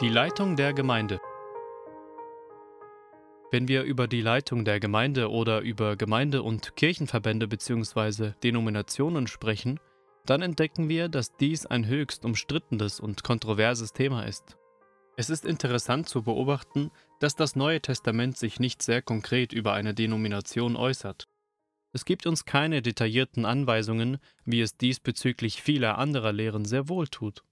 Die Leitung der Gemeinde. Wenn wir über die Leitung der Gemeinde oder über Gemeinde- und Kirchenverbände bzw. Denominationen sprechen, dann entdecken wir, dass dies ein höchst umstrittenes und kontroverses Thema ist. Es ist interessant zu beobachten, dass das Neue Testament sich nicht sehr konkret über eine Denomination äußert. Es gibt uns keine detaillierten Anweisungen, wie es diesbezüglich vieler anderer Lehren sehr wohl tut.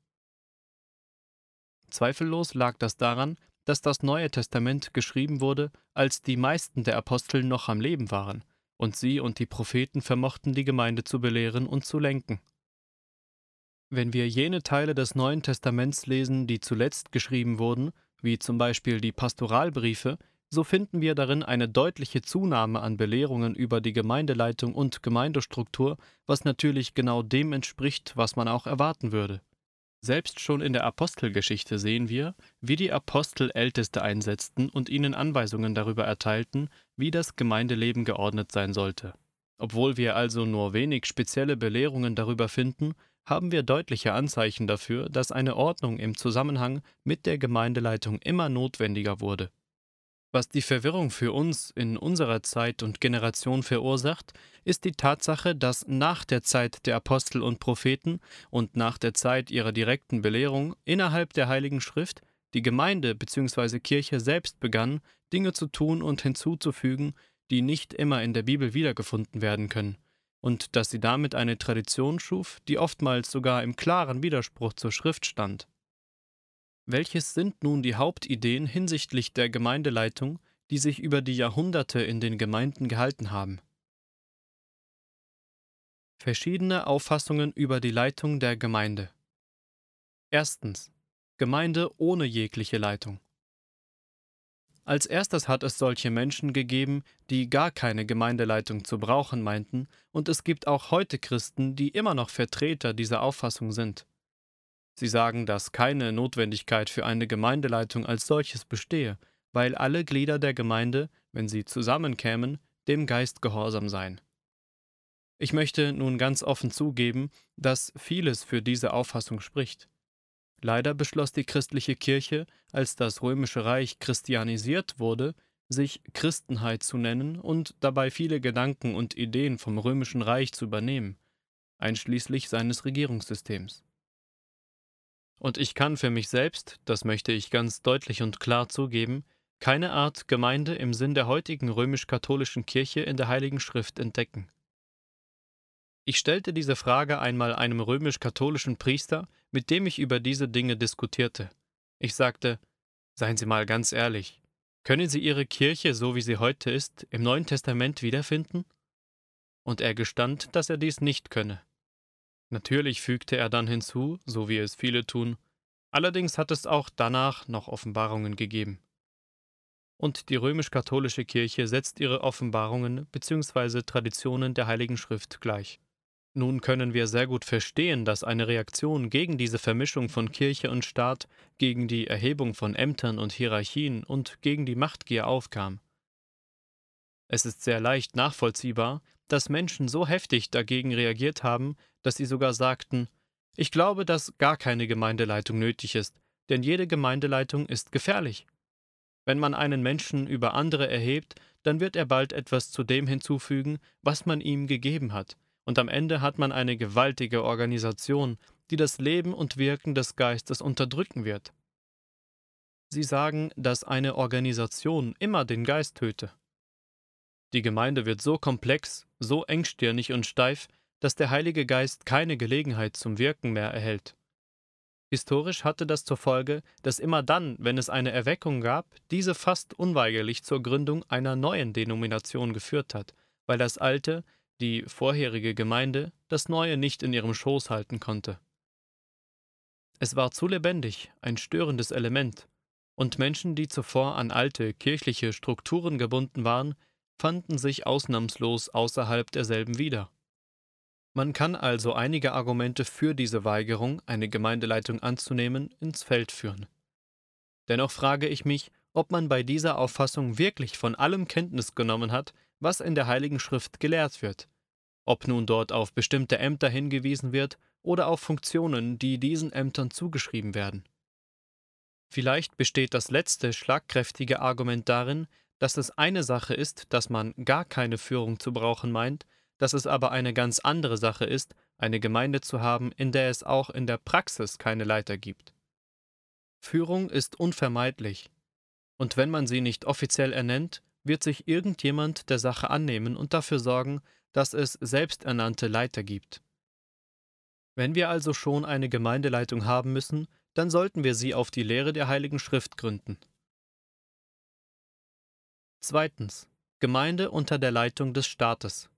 Zweifellos lag das daran, dass das Neue Testament geschrieben wurde, als die meisten der Apostel noch am Leben waren, und sie und die Propheten vermochten die Gemeinde zu belehren und zu lenken. Wenn wir jene Teile des Neuen Testaments lesen, die zuletzt geschrieben wurden, wie zum Beispiel die Pastoralbriefe, so finden wir darin eine deutliche Zunahme an Belehrungen über die Gemeindeleitung und Gemeindestruktur, was natürlich genau dem entspricht, was man auch erwarten würde. Selbst schon in der Apostelgeschichte sehen wir, wie die Apostel Älteste einsetzten und ihnen Anweisungen darüber erteilten, wie das Gemeindeleben geordnet sein sollte. Obwohl wir also nur wenig spezielle Belehrungen darüber finden, haben wir deutliche Anzeichen dafür, dass eine Ordnung im Zusammenhang mit der Gemeindeleitung immer notwendiger wurde. Was die Verwirrung für uns in unserer Zeit und Generation verursacht, ist die Tatsache, dass nach der Zeit der Apostel und Propheten und nach der Zeit ihrer direkten Belehrung innerhalb der Heiligen Schrift die Gemeinde bzw. Kirche selbst begann, Dinge zu tun und hinzuzufügen, die nicht immer in der Bibel wiedergefunden werden können, und dass sie damit eine Tradition schuf, die oftmals sogar im klaren Widerspruch zur Schrift stand. Welches sind nun die Hauptideen hinsichtlich der Gemeindeleitung, die sich über die Jahrhunderte in den Gemeinden gehalten haben? Verschiedene Auffassungen über die Leitung der Gemeinde. Erstens. Gemeinde ohne jegliche Leitung. Als erstes hat es solche Menschen gegeben, die gar keine Gemeindeleitung zu brauchen meinten, und es gibt auch heute Christen, die immer noch Vertreter dieser Auffassung sind. Sie sagen, dass keine Notwendigkeit für eine Gemeindeleitung als solches bestehe, weil alle Glieder der Gemeinde, wenn sie zusammenkämen, dem Geist gehorsam seien. Ich möchte nun ganz offen zugeben, dass vieles für diese Auffassung spricht. Leider beschloss die christliche Kirche, als das römische Reich christianisiert wurde, sich Christenheit zu nennen und dabei viele Gedanken und Ideen vom römischen Reich zu übernehmen, einschließlich seines Regierungssystems. Und ich kann für mich selbst, das möchte ich ganz deutlich und klar zugeben, keine Art Gemeinde im Sinn der heutigen römisch-katholischen Kirche in der Heiligen Schrift entdecken. Ich stellte diese Frage einmal einem römisch-katholischen Priester, mit dem ich über diese Dinge diskutierte. Ich sagte, Seien Sie mal ganz ehrlich, können Sie Ihre Kirche, so wie sie heute ist, im Neuen Testament wiederfinden? Und er gestand, dass er dies nicht könne. Natürlich fügte er dann hinzu, so wie es viele tun, allerdings hat es auch danach noch Offenbarungen gegeben. Und die römisch-katholische Kirche setzt ihre Offenbarungen bzw. Traditionen der Heiligen Schrift gleich. Nun können wir sehr gut verstehen, dass eine Reaktion gegen diese Vermischung von Kirche und Staat, gegen die Erhebung von Ämtern und Hierarchien und gegen die Machtgier aufkam. Es ist sehr leicht nachvollziehbar, dass Menschen so heftig dagegen reagiert haben, dass sie sogar sagten, ich glaube, dass gar keine Gemeindeleitung nötig ist, denn jede Gemeindeleitung ist gefährlich. Wenn man einen Menschen über andere erhebt, dann wird er bald etwas zu dem hinzufügen, was man ihm gegeben hat, und am Ende hat man eine gewaltige Organisation, die das Leben und Wirken des Geistes unterdrücken wird. Sie sagen, dass eine Organisation immer den Geist töte. Die Gemeinde wird so komplex, so engstirnig und steif, dass der Heilige Geist keine Gelegenheit zum Wirken mehr erhält. Historisch hatte das zur Folge, dass immer dann, wenn es eine Erweckung gab, diese fast unweigerlich zur Gründung einer neuen Denomination geführt hat, weil das alte, die vorherige Gemeinde, das neue nicht in ihrem Schoß halten konnte. Es war zu lebendig, ein störendes Element, und Menschen, die zuvor an alte kirchliche Strukturen gebunden waren, fanden sich ausnahmslos außerhalb derselben wieder. Man kann also einige Argumente für diese Weigerung, eine Gemeindeleitung anzunehmen, ins Feld führen. Dennoch frage ich mich, ob man bei dieser Auffassung wirklich von allem Kenntnis genommen hat, was in der Heiligen Schrift gelehrt wird, ob nun dort auf bestimmte Ämter hingewiesen wird oder auf Funktionen, die diesen Ämtern zugeschrieben werden. Vielleicht besteht das letzte schlagkräftige Argument darin, dass es eine Sache ist, dass man gar keine Führung zu brauchen meint, dass es aber eine ganz andere Sache ist, eine Gemeinde zu haben, in der es auch in der Praxis keine Leiter gibt. Führung ist unvermeidlich, und wenn man sie nicht offiziell ernennt, wird sich irgendjemand der Sache annehmen und dafür sorgen, dass es selbsternannte Leiter gibt. Wenn wir also schon eine Gemeindeleitung haben müssen, dann sollten wir sie auf die Lehre der Heiligen Schrift gründen. Zweitens. Gemeinde unter der Leitung des Staates.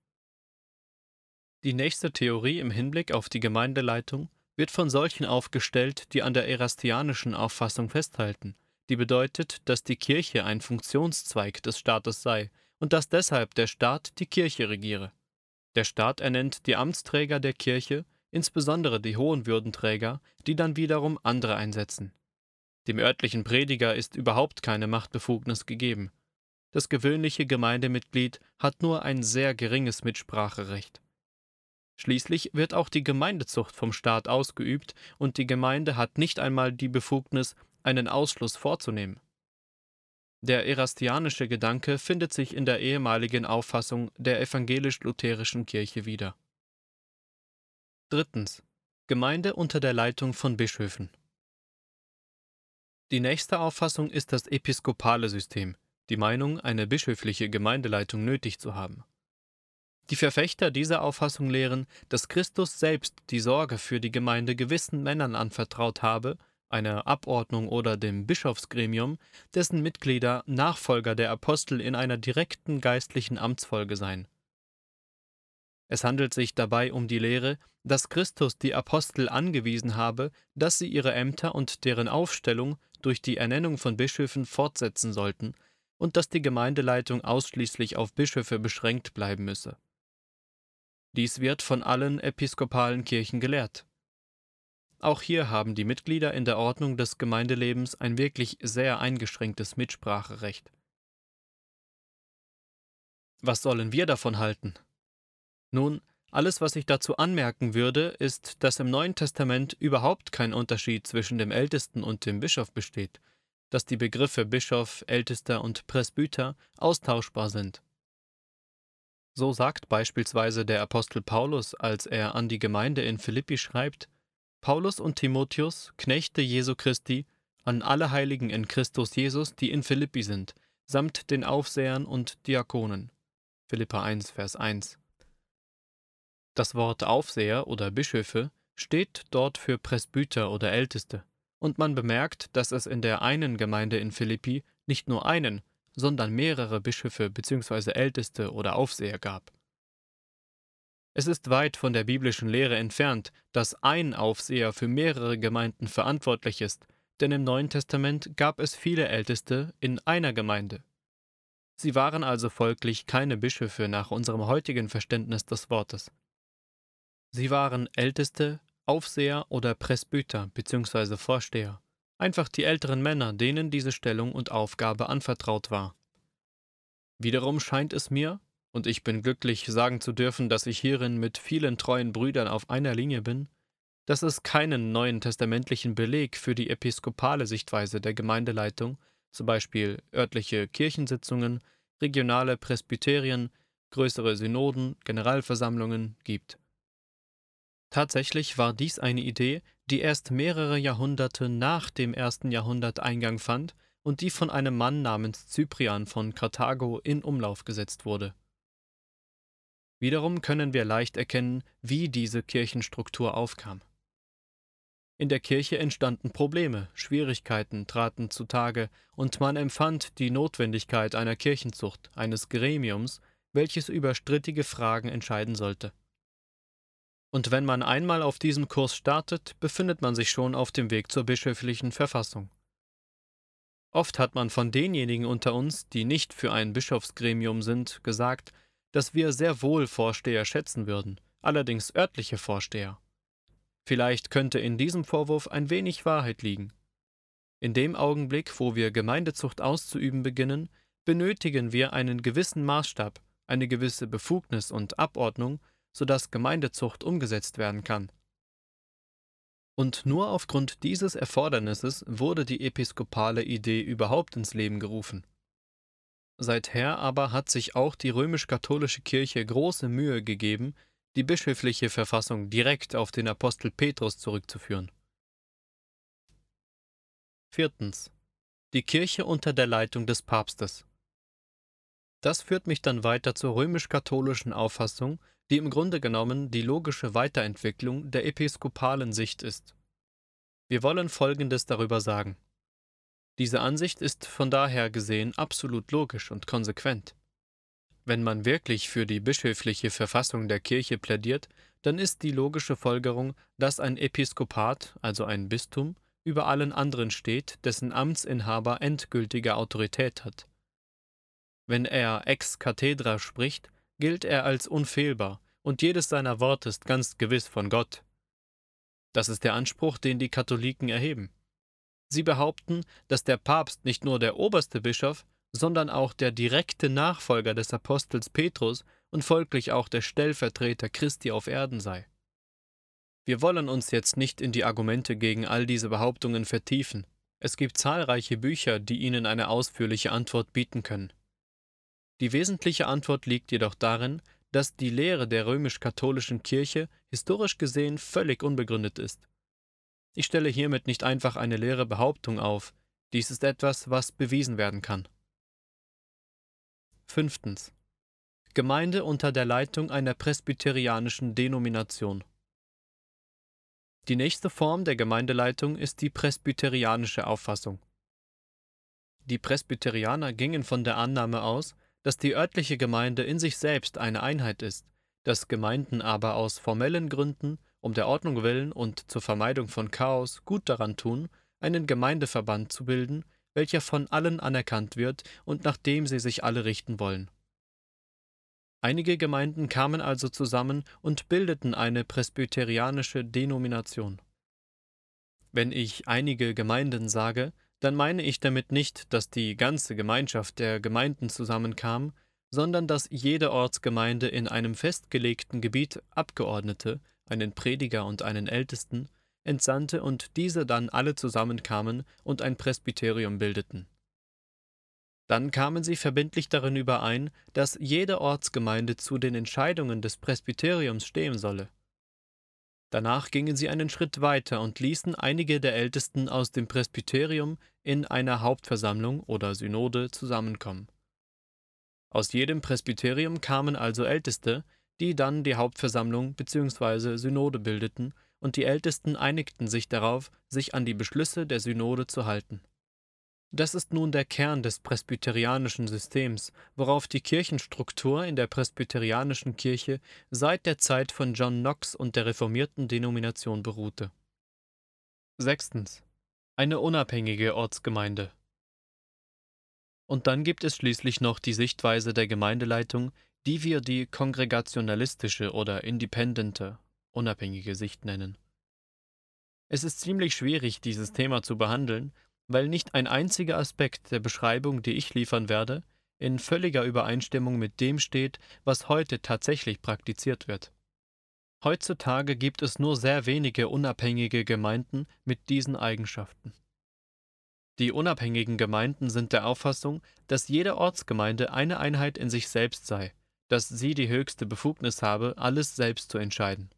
Die nächste Theorie im Hinblick auf die Gemeindeleitung wird von solchen aufgestellt, die an der erastianischen Auffassung festhalten, die bedeutet, dass die Kirche ein Funktionszweig des Staates sei und dass deshalb der Staat die Kirche regiere. Der Staat ernennt die Amtsträger der Kirche, insbesondere die hohen Würdenträger, die dann wiederum andere einsetzen. Dem örtlichen Prediger ist überhaupt keine Machtbefugnis gegeben. Das gewöhnliche Gemeindemitglied hat nur ein sehr geringes Mitspracherecht. Schließlich wird auch die Gemeindezucht vom Staat ausgeübt und die Gemeinde hat nicht einmal die Befugnis, einen Ausschluss vorzunehmen. Der erastianische Gedanke findet sich in der ehemaligen Auffassung der evangelisch-lutherischen Kirche wieder. Drittens. Gemeinde unter der Leitung von Bischöfen. Die nächste Auffassung ist das episkopale System, die Meinung, eine bischöfliche Gemeindeleitung nötig zu haben. Die Verfechter dieser Auffassung lehren, dass Christus selbst die Sorge für die Gemeinde gewissen Männern anvertraut habe, einer Abordnung oder dem Bischofsgremium, dessen Mitglieder Nachfolger der Apostel in einer direkten geistlichen Amtsfolge seien. Es handelt sich dabei um die Lehre, dass Christus die Apostel angewiesen habe, dass sie ihre Ämter und deren Aufstellung durch die Ernennung von Bischöfen fortsetzen sollten und dass die Gemeindeleitung ausschließlich auf Bischöfe beschränkt bleiben müsse. Dies wird von allen episkopalen Kirchen gelehrt. Auch hier haben die Mitglieder in der Ordnung des Gemeindelebens ein wirklich sehr eingeschränktes Mitspracherecht. Was sollen wir davon halten? Nun, alles, was ich dazu anmerken würde, ist, dass im Neuen Testament überhaupt kein Unterschied zwischen dem Ältesten und dem Bischof besteht, dass die Begriffe Bischof, Ältester und Presbyter austauschbar sind. So sagt beispielsweise der Apostel Paulus, als er an die Gemeinde in Philippi schreibt, Paulus und Timotheus, Knechte Jesu Christi, an alle Heiligen in Christus Jesus, die in Philippi sind, samt den Aufsehern und Diakonen. Philippa 1, Vers 1. Das Wort Aufseher oder Bischöfe steht dort für Presbyter oder Älteste, und man bemerkt, dass es in der einen Gemeinde in Philippi nicht nur einen, sondern mehrere Bischöfe bzw. Älteste oder Aufseher gab. Es ist weit von der biblischen Lehre entfernt, dass ein Aufseher für mehrere Gemeinden verantwortlich ist, denn im Neuen Testament gab es viele Älteste in einer Gemeinde. Sie waren also folglich keine Bischöfe nach unserem heutigen Verständnis des Wortes. Sie waren Älteste, Aufseher oder Presbyter bzw. Vorsteher, einfach die älteren Männer, denen diese Stellung und Aufgabe anvertraut war. Wiederum scheint es mir, und ich bin glücklich sagen zu dürfen, dass ich hierin mit vielen treuen Brüdern auf einer Linie bin, dass es keinen neuen testamentlichen Beleg für die episkopale Sichtweise der Gemeindeleitung, zum Beispiel örtliche Kirchensitzungen, regionale Presbyterien, größere Synoden, Generalversammlungen gibt. Tatsächlich war dies eine Idee, die erst mehrere Jahrhunderte nach dem ersten Jahrhundert Eingang fand und die von einem Mann namens Cyprian von Karthago in Umlauf gesetzt wurde. Wiederum können wir leicht erkennen, wie diese Kirchenstruktur aufkam. In der Kirche entstanden Probleme, Schwierigkeiten traten zutage, und man empfand die Notwendigkeit einer Kirchenzucht, eines Gremiums, welches über strittige Fragen entscheiden sollte. Und wenn man einmal auf diesen Kurs startet, befindet man sich schon auf dem Weg zur bischöflichen Verfassung. Oft hat man von denjenigen unter uns, die nicht für ein Bischofsgremium sind, gesagt, dass wir sehr wohl Vorsteher schätzen würden, allerdings örtliche Vorsteher. Vielleicht könnte in diesem Vorwurf ein wenig Wahrheit liegen. In dem Augenblick, wo wir Gemeindezucht auszuüben beginnen, benötigen wir einen gewissen Maßstab, eine gewisse Befugnis und Abordnung, sodass Gemeindezucht umgesetzt werden kann. Und nur aufgrund dieses Erfordernisses wurde die episkopale Idee überhaupt ins Leben gerufen. Seither aber hat sich auch die römisch-katholische Kirche große Mühe gegeben, die bischöfliche Verfassung direkt auf den Apostel Petrus zurückzuführen. Viertens. Die Kirche unter der Leitung des Papstes. Das führt mich dann weiter zur römisch-katholischen Auffassung, die im Grunde genommen die logische Weiterentwicklung der episkopalen Sicht ist. Wir wollen Folgendes darüber sagen. Diese Ansicht ist von daher gesehen absolut logisch und konsequent. Wenn man wirklich für die bischöfliche Verfassung der Kirche plädiert, dann ist die logische Folgerung, dass ein Episkopat, also ein Bistum, über allen anderen steht, dessen Amtsinhaber endgültige Autorität hat. Wenn er ex cathedra spricht, gilt er als unfehlbar, und jedes seiner Worte ist ganz gewiss von Gott. Das ist der Anspruch, den die Katholiken erheben. Sie behaupten, dass der Papst nicht nur der oberste Bischof, sondern auch der direkte Nachfolger des Apostels Petrus und folglich auch der Stellvertreter Christi auf Erden sei. Wir wollen uns jetzt nicht in die Argumente gegen all diese Behauptungen vertiefen. Es gibt zahlreiche Bücher, die Ihnen eine ausführliche Antwort bieten können. Die wesentliche Antwort liegt jedoch darin, dass die Lehre der römisch-katholischen Kirche historisch gesehen völlig unbegründet ist. Ich stelle hiermit nicht einfach eine leere Behauptung auf, dies ist etwas, was bewiesen werden kann. Fünftens. Gemeinde unter der Leitung einer presbyterianischen Denomination. Die nächste Form der Gemeindeleitung ist die presbyterianische Auffassung. Die Presbyterianer gingen von der Annahme aus, dass die örtliche Gemeinde in sich selbst eine Einheit ist, dass Gemeinden aber aus formellen Gründen, um der Ordnung willen und zur Vermeidung von Chaos gut daran tun, einen Gemeindeverband zu bilden, welcher von allen anerkannt wird und nach dem sie sich alle richten wollen. Einige Gemeinden kamen also zusammen und bildeten eine presbyterianische Denomination. Wenn ich einige Gemeinden sage, dann meine ich damit nicht, dass die ganze Gemeinschaft der Gemeinden zusammenkam, sondern dass jede Ortsgemeinde in einem festgelegten Gebiet Abgeordnete, einen Prediger und einen Ältesten, entsandte und diese dann alle zusammenkamen und ein Presbyterium bildeten. Dann kamen sie verbindlich darin überein, dass jede Ortsgemeinde zu den Entscheidungen des Presbyteriums stehen solle. Danach gingen sie einen Schritt weiter und ließen einige der Ältesten aus dem Presbyterium in einer Hauptversammlung oder Synode zusammenkommen. Aus jedem Presbyterium kamen also Älteste, die dann die Hauptversammlung bzw. Synode bildeten, und die Ältesten einigten sich darauf, sich an die Beschlüsse der Synode zu halten. Das ist nun der Kern des presbyterianischen Systems, worauf die Kirchenstruktur in der presbyterianischen Kirche seit der Zeit von John Knox und der reformierten Denomination beruhte. Sechstens. Eine unabhängige Ortsgemeinde. Und dann gibt es schließlich noch die Sichtweise der Gemeindeleitung, die wir die kongregationalistische oder independente, unabhängige Sicht nennen. Es ist ziemlich schwierig, dieses Thema zu behandeln, weil nicht ein einziger Aspekt der Beschreibung, die ich liefern werde, in völliger Übereinstimmung mit dem steht, was heute tatsächlich praktiziert wird. Heutzutage gibt es nur sehr wenige unabhängige Gemeinden mit diesen Eigenschaften. Die unabhängigen Gemeinden sind der Auffassung, dass jede Ortsgemeinde eine Einheit in sich selbst sei, dass sie die höchste Befugnis habe, alles selbst zu entscheiden.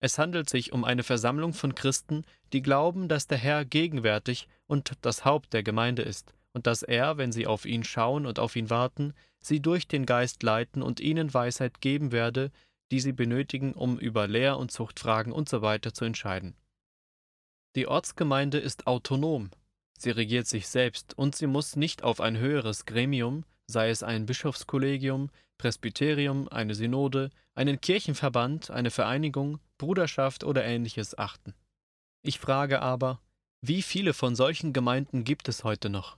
Es handelt sich um eine Versammlung von Christen, die glauben, dass der Herr gegenwärtig und das Haupt der Gemeinde ist, und dass er, wenn sie auf ihn schauen und auf ihn warten, sie durch den Geist leiten und ihnen Weisheit geben werde, die sie benötigen, um über Lehr- und Zuchtfragen usw. So zu entscheiden. Die Ortsgemeinde ist autonom, sie regiert sich selbst und sie muss nicht auf ein höheres Gremium, sei es ein Bischofskollegium, Presbyterium, eine Synode, einen Kirchenverband, eine Vereinigung, Bruderschaft oder ähnliches achten. Ich frage aber, wie viele von solchen Gemeinden gibt es heute noch?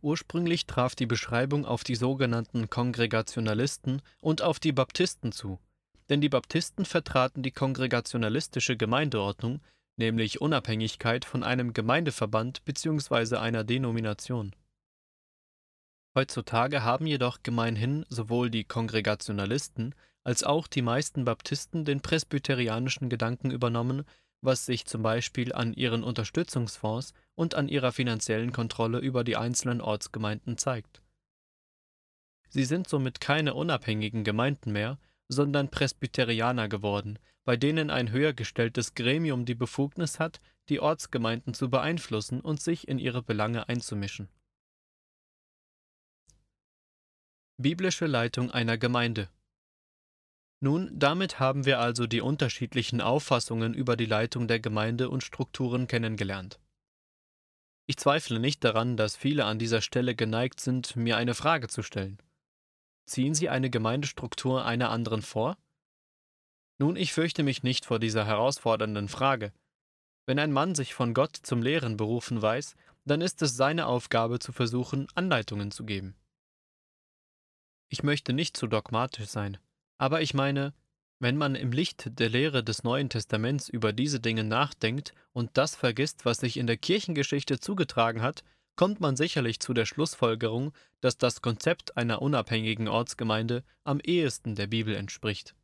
Ursprünglich traf die Beschreibung auf die sogenannten Kongregationalisten und auf die Baptisten zu, denn die Baptisten vertraten die kongregationalistische Gemeindeordnung, nämlich Unabhängigkeit von einem Gemeindeverband bzw. einer Denomination. Heutzutage haben jedoch gemeinhin sowohl die Kongregationalisten als auch die meisten Baptisten den presbyterianischen Gedanken übernommen, was sich zum Beispiel an ihren Unterstützungsfonds und an ihrer finanziellen Kontrolle über die einzelnen Ortsgemeinden zeigt. Sie sind somit keine unabhängigen Gemeinden mehr, sondern Presbyterianer geworden, bei denen ein höher gestelltes Gremium die Befugnis hat, die Ortsgemeinden zu beeinflussen und sich in ihre Belange einzumischen. Biblische Leitung einer Gemeinde Nun, damit haben wir also die unterschiedlichen Auffassungen über die Leitung der Gemeinde und Strukturen kennengelernt. Ich zweifle nicht daran, dass viele an dieser Stelle geneigt sind, mir eine Frage zu stellen. Ziehen Sie eine Gemeindestruktur einer anderen vor? Nun, ich fürchte mich nicht vor dieser herausfordernden Frage. Wenn ein Mann sich von Gott zum Lehren berufen weiß, dann ist es seine Aufgabe zu versuchen, Anleitungen zu geben. Ich möchte nicht zu dogmatisch sein, aber ich meine, wenn man im Licht der Lehre des Neuen Testaments über diese Dinge nachdenkt und das vergisst, was sich in der Kirchengeschichte zugetragen hat, kommt man sicherlich zu der Schlussfolgerung, dass das Konzept einer unabhängigen Ortsgemeinde am ehesten der Bibel entspricht.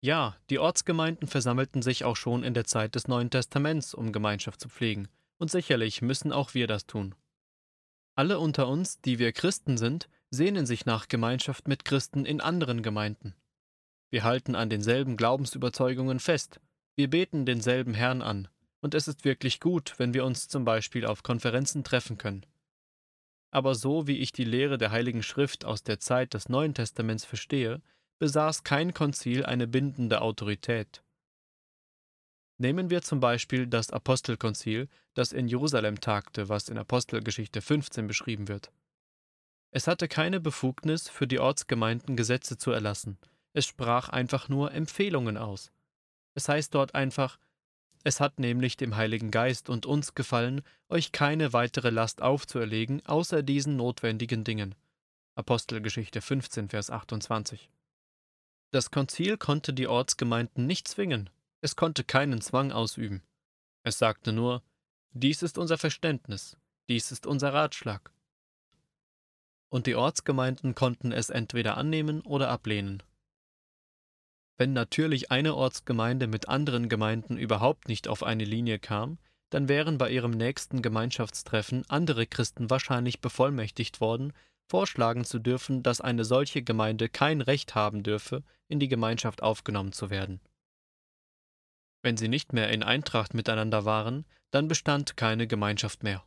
Ja, die Ortsgemeinden versammelten sich auch schon in der Zeit des Neuen Testaments, um Gemeinschaft zu pflegen, und sicherlich müssen auch wir das tun. Alle unter uns, die wir Christen sind, sehnen sich nach Gemeinschaft mit Christen in anderen Gemeinden. Wir halten an denselben Glaubensüberzeugungen fest, wir beten denselben Herrn an, und es ist wirklich gut, wenn wir uns zum Beispiel auf Konferenzen treffen können. Aber so wie ich die Lehre der Heiligen Schrift aus der Zeit des Neuen Testaments verstehe, besaß kein Konzil eine bindende Autorität. Nehmen wir zum Beispiel das Apostelkonzil, das in Jerusalem tagte, was in Apostelgeschichte 15 beschrieben wird. Es hatte keine Befugnis, für die Ortsgemeinden Gesetze zu erlassen, es sprach einfach nur Empfehlungen aus. Es heißt dort einfach, es hat nämlich dem Heiligen Geist und uns gefallen, euch keine weitere Last aufzuerlegen, außer diesen notwendigen Dingen. Apostelgeschichte 15, Vers 28. Das Konzil konnte die Ortsgemeinden nicht zwingen, es konnte keinen Zwang ausüben. Es sagte nur, dies ist unser Verständnis, dies ist unser Ratschlag. Und die Ortsgemeinden konnten es entweder annehmen oder ablehnen. Wenn natürlich eine Ortsgemeinde mit anderen Gemeinden überhaupt nicht auf eine Linie kam, dann wären bei ihrem nächsten Gemeinschaftstreffen andere Christen wahrscheinlich bevollmächtigt worden, vorschlagen zu dürfen, dass eine solche Gemeinde kein Recht haben dürfe, in die Gemeinschaft aufgenommen zu werden. Wenn sie nicht mehr in Eintracht miteinander waren, dann bestand keine Gemeinschaft mehr.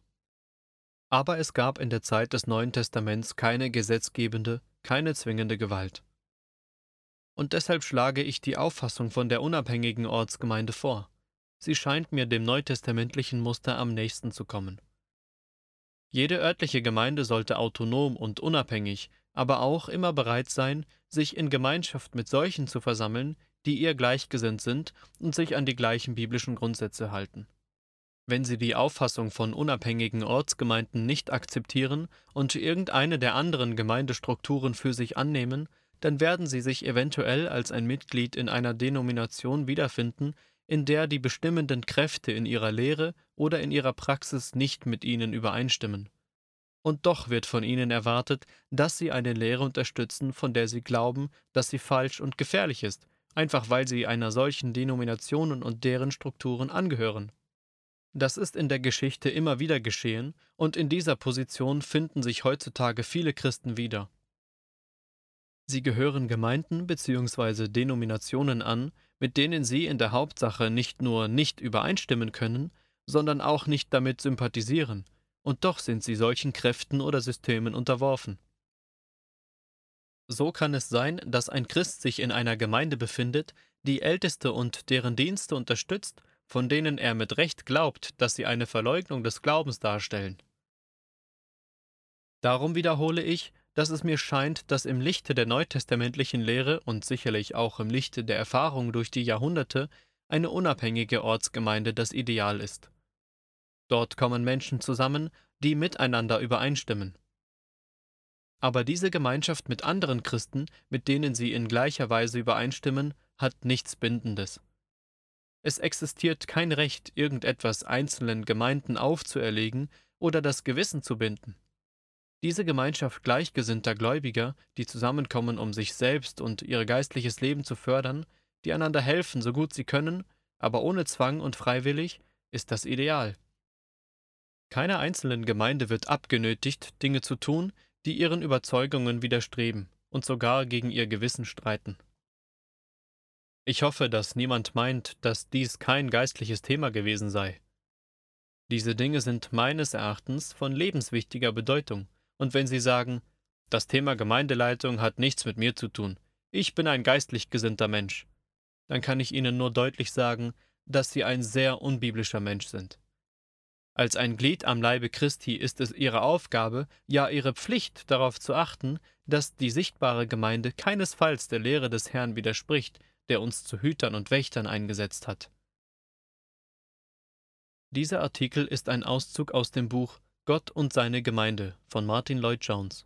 Aber es gab in der Zeit des Neuen Testaments keine gesetzgebende, keine zwingende Gewalt und deshalb schlage ich die Auffassung von der unabhängigen Ortsgemeinde vor. Sie scheint mir dem neutestamentlichen Muster am nächsten zu kommen. Jede örtliche Gemeinde sollte autonom und unabhängig, aber auch immer bereit sein, sich in Gemeinschaft mit solchen zu versammeln, die ihr gleichgesinnt sind und sich an die gleichen biblischen Grundsätze halten. Wenn sie die Auffassung von unabhängigen Ortsgemeinden nicht akzeptieren und irgendeine der anderen Gemeindestrukturen für sich annehmen, dann werden sie sich eventuell als ein Mitglied in einer Denomination wiederfinden, in der die bestimmenden Kräfte in ihrer Lehre oder in ihrer Praxis nicht mit ihnen übereinstimmen. Und doch wird von ihnen erwartet, dass sie eine Lehre unterstützen, von der sie glauben, dass sie falsch und gefährlich ist, einfach weil sie einer solchen Denomination und deren Strukturen angehören. Das ist in der Geschichte immer wieder geschehen, und in dieser Position finden sich heutzutage viele Christen wieder. Sie gehören Gemeinden bzw. Denominationen an, mit denen sie in der Hauptsache nicht nur nicht übereinstimmen können, sondern auch nicht damit sympathisieren, und doch sind sie solchen Kräften oder Systemen unterworfen. So kann es sein, dass ein Christ sich in einer Gemeinde befindet, die Älteste und deren Dienste unterstützt, von denen er mit Recht glaubt, dass sie eine Verleugnung des Glaubens darstellen. Darum wiederhole ich, dass es mir scheint, dass im Lichte der neutestamentlichen Lehre und sicherlich auch im Lichte der Erfahrung durch die Jahrhunderte eine unabhängige Ortsgemeinde das Ideal ist. Dort kommen Menschen zusammen, die miteinander übereinstimmen. Aber diese Gemeinschaft mit anderen Christen, mit denen sie in gleicher Weise übereinstimmen, hat nichts Bindendes. Es existiert kein Recht, irgendetwas einzelnen Gemeinden aufzuerlegen oder das Gewissen zu binden. Diese Gemeinschaft gleichgesinnter Gläubiger, die zusammenkommen, um sich selbst und ihr geistliches Leben zu fördern, die einander helfen, so gut sie können, aber ohne Zwang und freiwillig, ist das Ideal. Keiner einzelnen Gemeinde wird abgenötigt, Dinge zu tun, die ihren Überzeugungen widerstreben und sogar gegen ihr Gewissen streiten. Ich hoffe, dass niemand meint, dass dies kein geistliches Thema gewesen sei. Diese Dinge sind meines Erachtens von lebenswichtiger Bedeutung, und wenn Sie sagen, das Thema Gemeindeleitung hat nichts mit mir zu tun, ich bin ein geistlich gesinnter Mensch, dann kann ich Ihnen nur deutlich sagen, dass Sie ein sehr unbiblischer Mensch sind. Als ein Glied am Leibe Christi ist es Ihre Aufgabe, ja Ihre Pflicht, darauf zu achten, dass die sichtbare Gemeinde keinesfalls der Lehre des Herrn widerspricht, der uns zu Hütern und Wächtern eingesetzt hat. Dieser Artikel ist ein Auszug aus dem Buch Gott und seine Gemeinde von Martin Lloyd Jones.